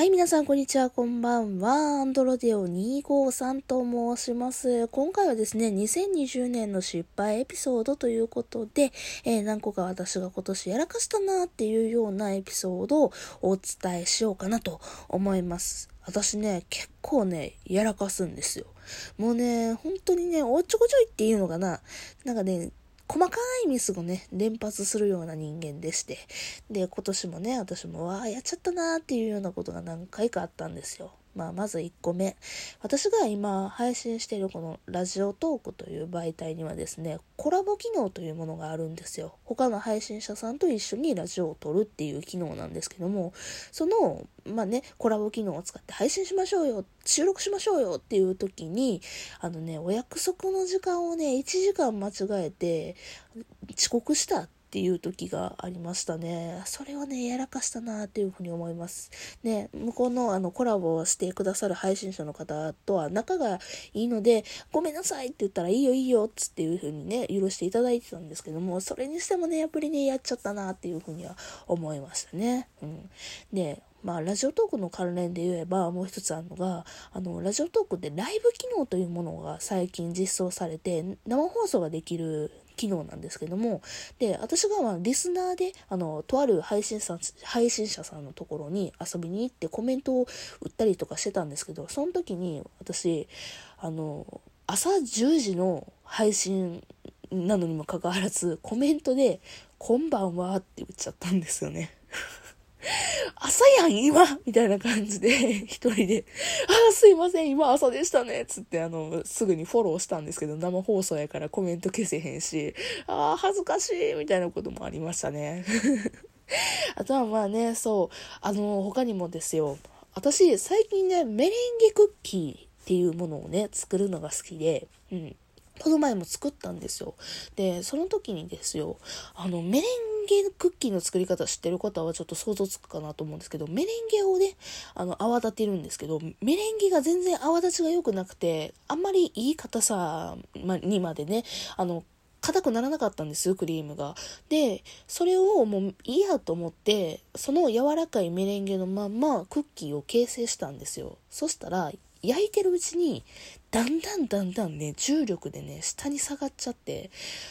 はい、皆さん、こんにちは、こんばんは。アンドロデオ253と申します。今回はですね、2020年の失敗エピソードということで、えー、何個か私が今年やらかしたなっていうようなエピソードをお伝えしようかなと思います。私ね、結構ね、やらかすんですよ。もうね、本当にね、おっちょこちょいっていうのかな。なんかね、細かいミスをね、連発するような人間でして、で、今年もね、私も、わあ、やっちゃったなーっていうようなことが何回かあったんですよ。まあ、まず1個目。私が今配信しているこのラジオトークという媒体にはですね、コラボ機能というものがあるんですよ。他の配信者さんと一緒にラジオを撮るっていう機能なんですけども、その、まあね、コラボ機能を使って配信しましょうよ、収録しましょうよっていう時に、あのね、お約束の時間をね、1時間間違えて遅刻したっっていう時がありましたね。それをね、やらかしたなっていうふうに思います。ね、向こうのあのコラボをしてくださる配信者の方とは仲がいいので、ごめんなさいって言ったらいいよいいよっつっていうふうにね、許していただいてたんですけども、それにしてもね、やっぱりね、やっちゃったなっていうふうには思いましたね。うん。で、まあ、ラジオトークの関連で言えば、もう一つあるのが、あの、ラジオトークでライブ機能というものが最近実装されて、生放送ができる機能なんですけども、で、私がまあリスナーで、あの、とある配信者配信者さんのところに遊びに行ってコメントを売ったりとかしてたんですけど、その時に私、あの、朝10時の配信なのにもかかわらず、コメントで、こんばんはって言っちゃったんですよね。朝やん、今みたいな感じで、一人で、あ、すいません、今朝でしたねつって、あの、すぐにフォローしたんですけど、生放送やからコメント消せへんし、ああ、恥ずかしいみたいなこともありましたね。あとはまあね、そう、あの、他にもですよ、私、最近ね、メレンゲクッキーっていうものをね、作るのが好きで、うん。この前も作ったんですよ。で、その時にですよ、あの、メレンゲクッキーの作り方知ってる方はちょっと想像つくかなと思うんですけど、メレンゲをね、あの、泡立てるんですけど、メレンゲが全然泡立ちが良くなくて、あんまりいい硬さにまでね、あの、硬くならなかったんですよ、クリームが。で、それをもういいやと思って、その柔らかいメレンゲのまんまクッキーを形成したんですよ。そしたら、焼いてるうちに、だんだんだんだんね、重力でね、下に下がっちゃって、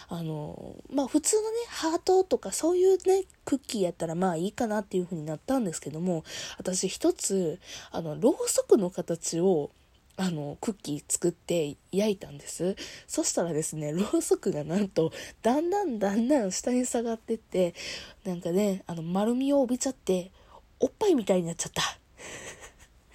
あの、まあ普通のね、ハートとかそういうね、クッキーやったらまあいいかなっていう風になったんですけども、私一つ、あの、ろうそくの形を、あの、クッキー作って焼いたんです。そしたらですね、ろうそくがなんと、だんだんだんだん下に下がってって、なんかね、あの、丸みを帯びちゃって、おっぱいみたいになっちゃった。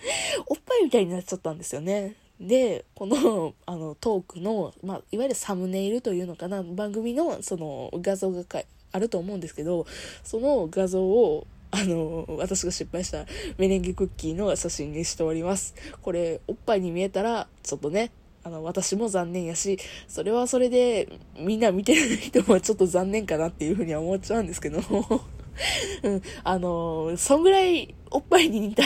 おっぱいみたいになっちゃったんですよね。で、この、あの、トークの、まあ、いわゆるサムネイルというのかな、番組の、その、画像があると思うんですけど、その画像を、あの、私が失敗したメレンゲクッキーの写真にしております。これ、おっぱいに見えたら、ちょっとね、あの、私も残念やし、それはそれで、みんな見てる人もちょっと残念かなっていうふうには思っちゃうんですけど、うん、あの、そんぐらいおっぱいに似た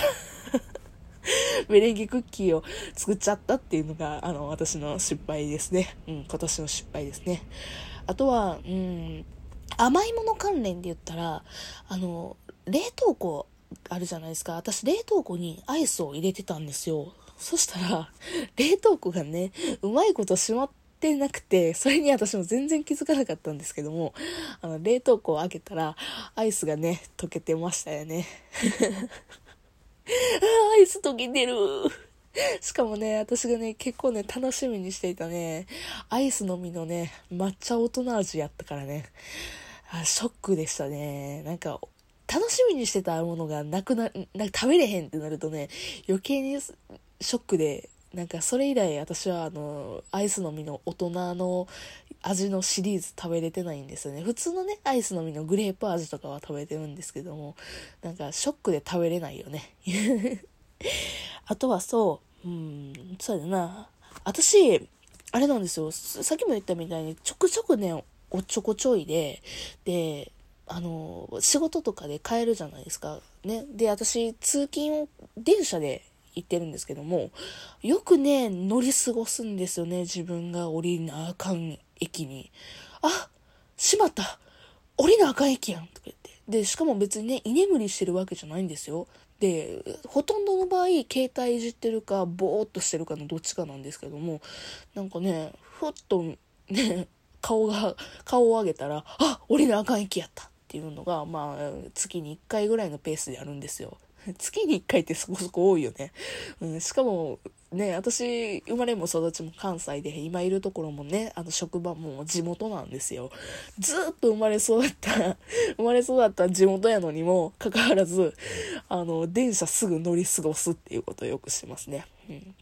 メレンゲクッキーを作っちゃったっていうのが、あの、私の失敗ですね。うん、今年の失敗ですね。あとは、うん、甘いもの関連で言ったら、あの、冷凍庫あるじゃないですか。私、冷凍庫にアイスを入れてたんですよ。そしたら、冷凍庫がね、うまいこと閉まってなくて、それに私も全然気づかなかったんですけども、あの、冷凍庫を開けたら、アイスがね、溶けてましたよね。アイス溶けてる。しかもね、私がね、結構ね、楽しみにしていたね、アイスのみのね、抹茶大人味やったからね、あショックでしたね。なんか、楽しみにしてたものがなくな、なんか食べれへんってなるとね、余計にショックで、なんかそれ以来私はあの、アイスの実の大人の味のシリーズ食べれてないんですよね。普通のね、アイスの実のグレープ味とかは食べてるんですけども、なんかショックで食べれないよね。あとはそう、うん、そうだな。私、あれなんですよ。さっきも言ったみたいに、ちょくちょくね、おっちょこちょいで、で、あの、仕事とかで帰るじゃないですか。ね。で、私、通勤を電車で行ってるんですけども、よくね、乗り過ごすんですよね、自分が降りなあかん駅に。あしまった降りなあかん駅やんとか言って。で、しかも別にね、居眠りしてるわけじゃないんですよ。で、ほとんどの場合、携帯いじってるか、ぼーっとしてるかのどっちかなんですけども、なんかね、ふっとね、顔が、顔を上げたら、あ降りなあかん駅やったっていうのが、まあ、月に1回ぐらいのペースでやるんですよ。月に1回ってそこそこ多いよね。うん、しかも、ね、私、生まれも育ちも関西で、今いるところもね、あの、職場も地元なんですよ。ずっと生まれ育った、生まれ育った地元やのにも、かかわらず、あの、電車すぐ乗り過ごすっていうことをよくしますね。うん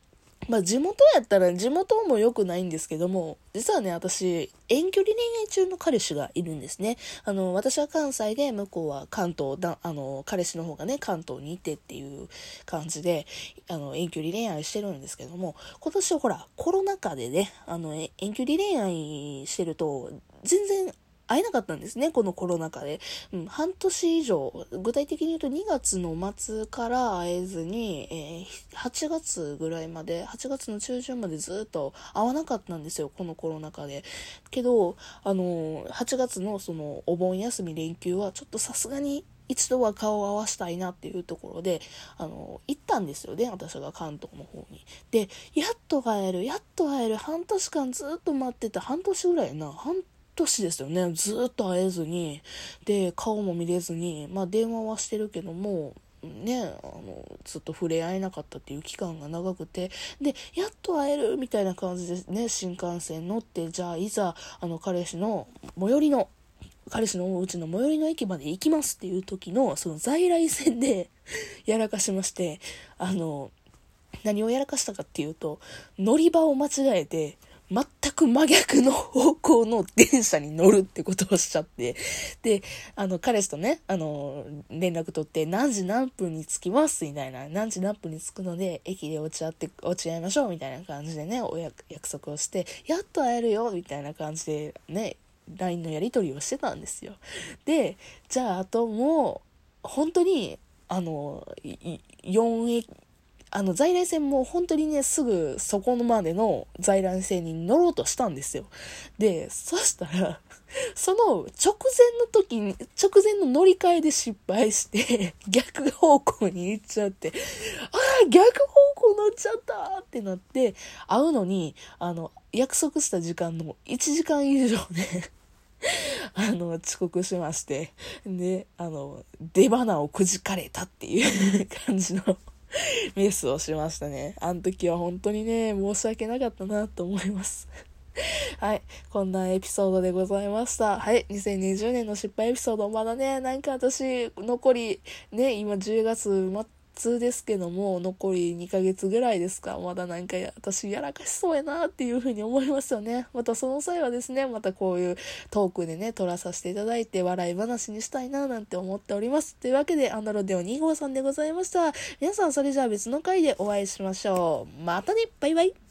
まあ地元やったら地元も良くないんですけども、実はね、私、遠距離恋愛中の彼氏がいるんですね。あの、私は関西で、向こうは関東だ、あの、彼氏の方がね、関東にいてっていう感じで、あの、遠距離恋愛してるんですけども、今年はほら、コロナ禍でね、あの、遠距離恋愛してると、全然会えなかったんですね、このコロナ禍で。うん、半年以上、具体的に言うと2月の末から会えずに、えー、8月ぐらいまで、8月の中旬までずっと会わなかったんですよ、このコロナ禍で。けど、あのー、8月のそのお盆休み連休はちょっとさすがに一度は顔を合わしたいなっていうところで、あの、行ったんですよね、私が関東の方に。で、やっと会える、やっと会える、半年間ずっと待ってた、半年ぐらいな、半年ですよね。ずっと会えずに、で、顔も見れずに、まあ電話はしてるけども、ね、あの、ずっと触れ合えなかったっていう期間が長くて、で、やっと会えるみたいな感じでね、新幹線乗って、じゃあいざ、あの、彼氏の最寄りの、彼氏のうちの最寄りの駅まで行きますっていう時の、その在来線で やらかしまして、あの、何をやらかしたかっていうと、乗り場を間違えて、全く真逆の方向の電車に乗るってことをしちゃって、で、あの、彼氏とね、あの、連絡取って、何時何分に着きますみたいな、何時何分に着くので、駅で落ち合って、落ち合いましょうみたいな感じでね、お約束をして、やっと会えるよみたいな感じでね、LINE のやり取りをしてたんですよ。で、じゃあ、あともう、本当に、あの、4駅、あの、在来線も本当にね、すぐそこまでの在来線に乗ろうとしたんですよ。で、そしたら、その直前の時に、直前の乗り換えで失敗して、逆方向に行っちゃって、ああ、逆方向乗っちゃったってなって、会うのに、あの、約束した時間の1時間以上ね あの、遅刻しまして、で、あの、出花をくじかれたっていう感じの ミスをしましたね。あの時は本当にね、申し訳なかったなと思います。はい。こんなエピソードでございました。はい。2020年の失敗エピソード、まだね、なんか私、残り、ね、今10月通ですけども、残り2ヶ月ぐらいですか。まだなんか私やらかしそうやなっていうふうに思いますよね。またその際はですね、またこういうトークでね、撮らさせていただいて笑い話にしたいななんて思っております。というわけで、アンドロデオ2号さんでございました。皆さんそれじゃあ別の回でお会いしましょう。またねバイバイ